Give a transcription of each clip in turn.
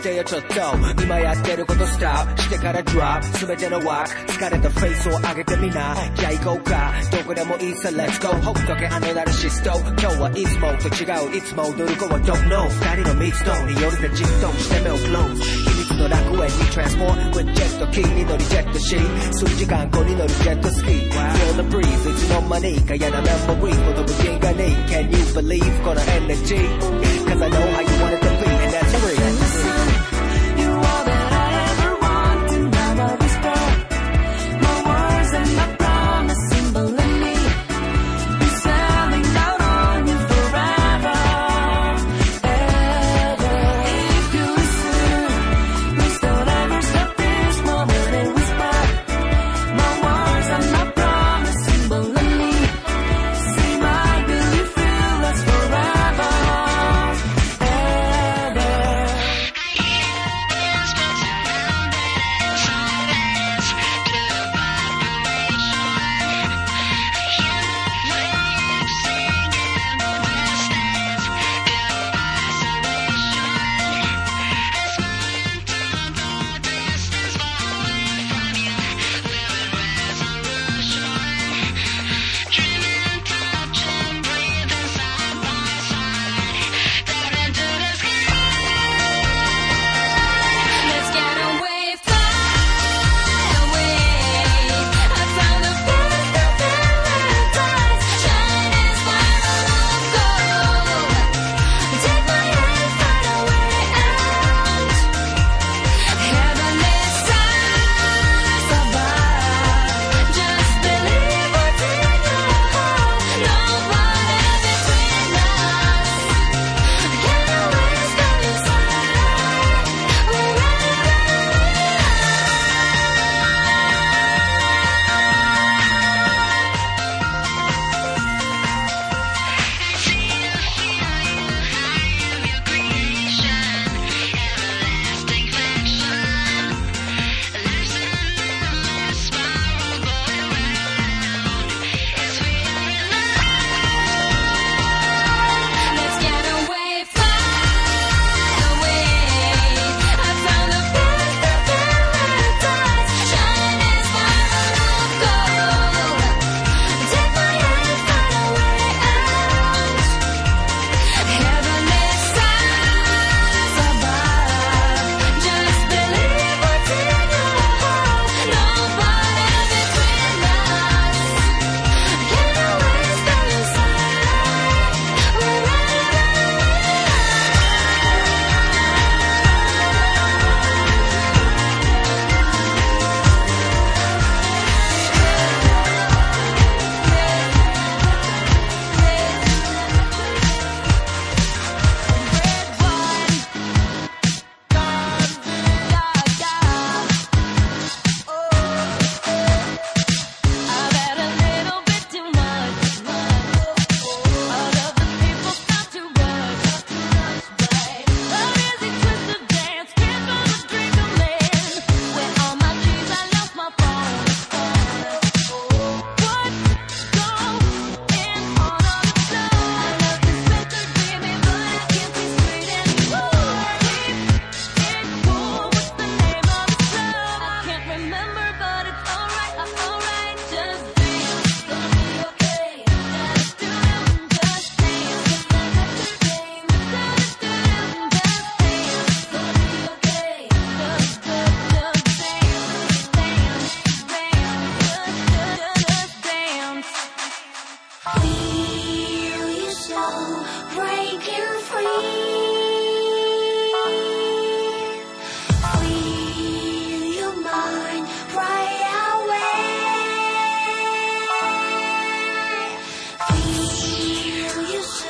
してよちょっと今やってることスタートしてから drop 全てのワーク疲れたフェイスを上げてみなじゃあ行こうかどこでもいいさ Let's go ほっとけあのナルシスト今日はいつもと違ういつも踊る子は Don't know 二人の密度によるでじっとして目を close 秘密の楽園に transform with ジェット機に乗りジェットシー数時間後に乗るジェットスキー Feel the breeze いつの間にか嫌なメモリーほど無人がね Can you believe この energy Cause I know how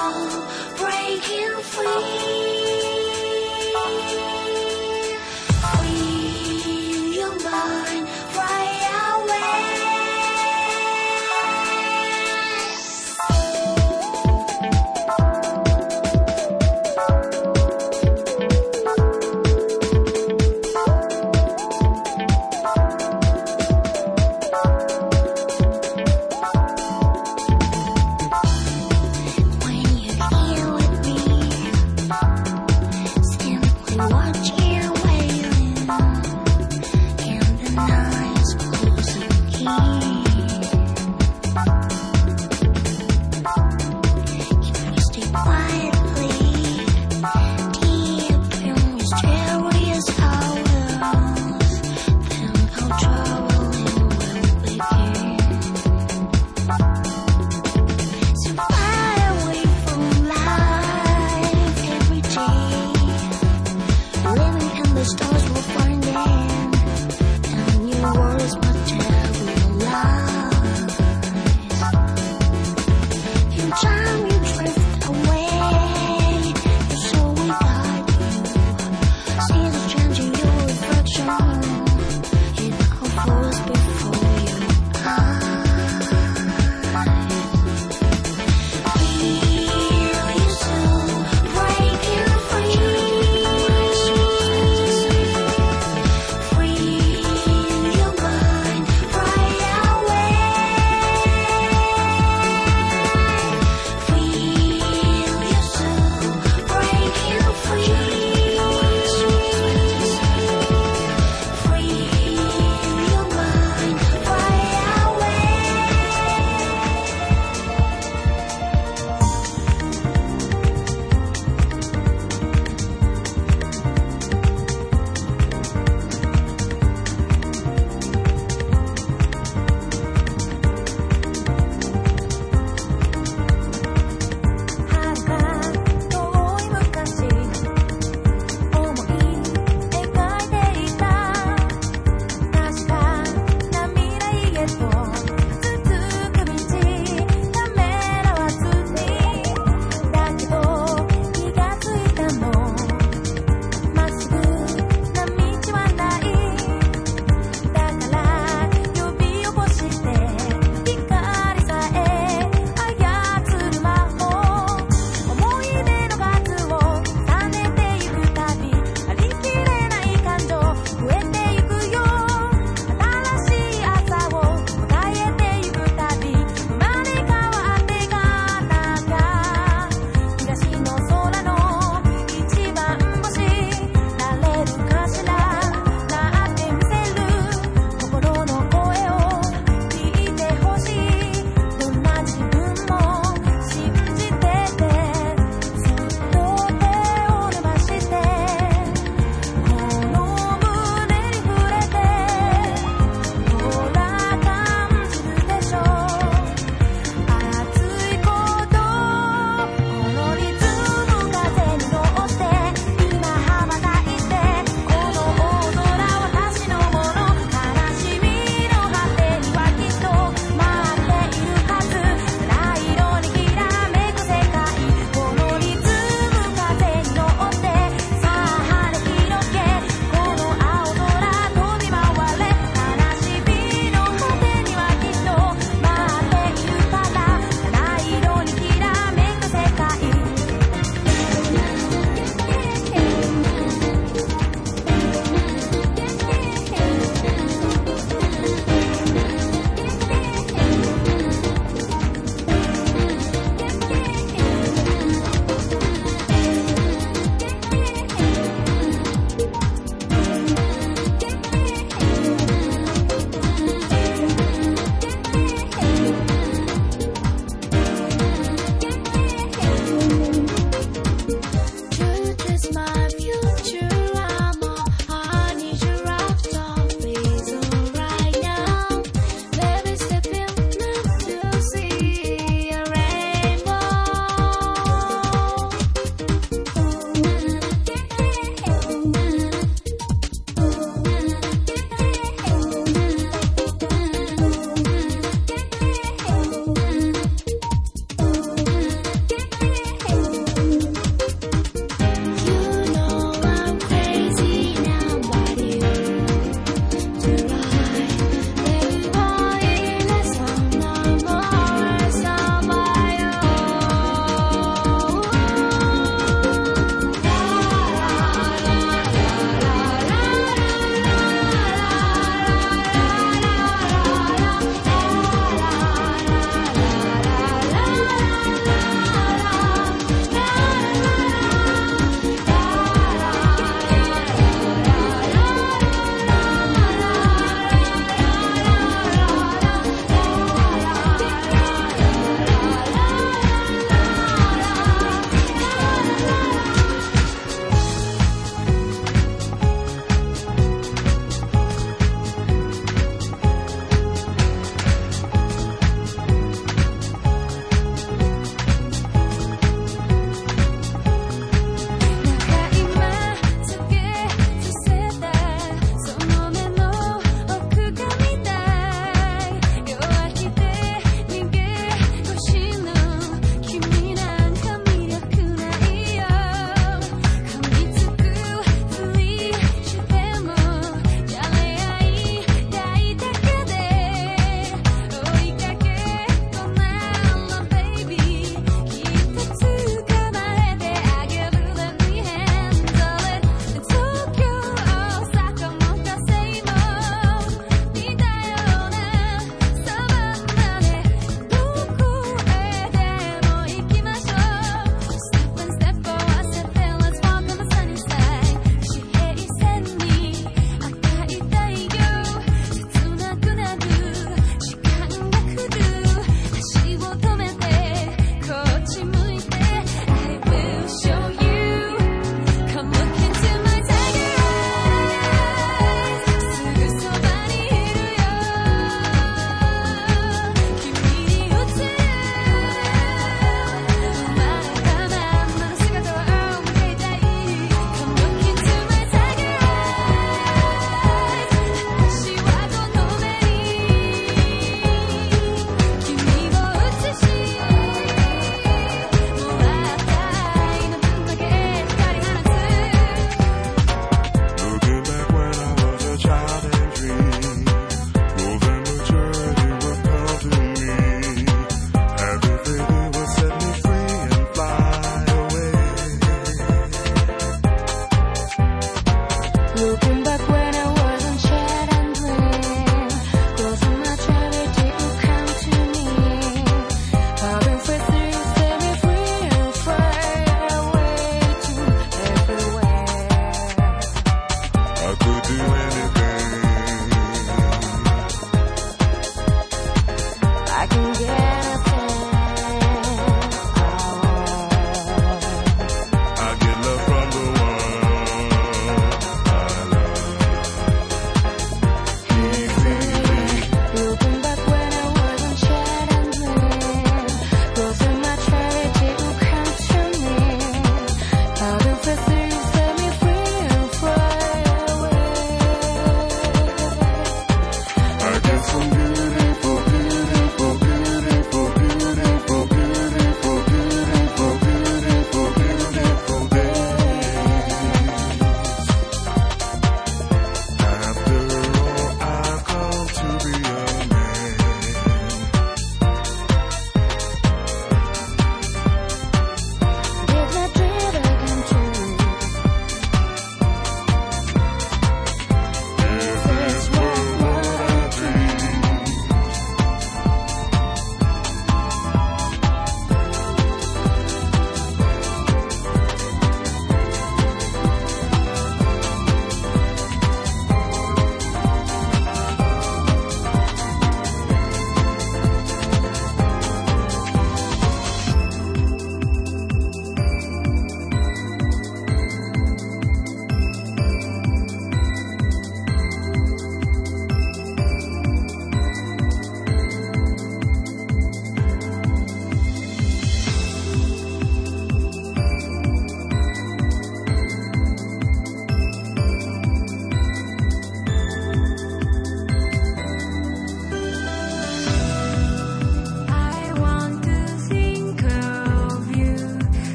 I'll break you free.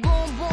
Boom boom